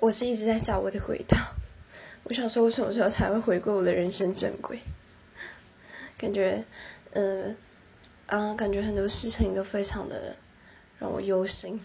我是一直在找我的轨道。我想说我什么时候才会回归我的人生正轨？感觉嗯啊感觉很多事情都非常的让我忧心。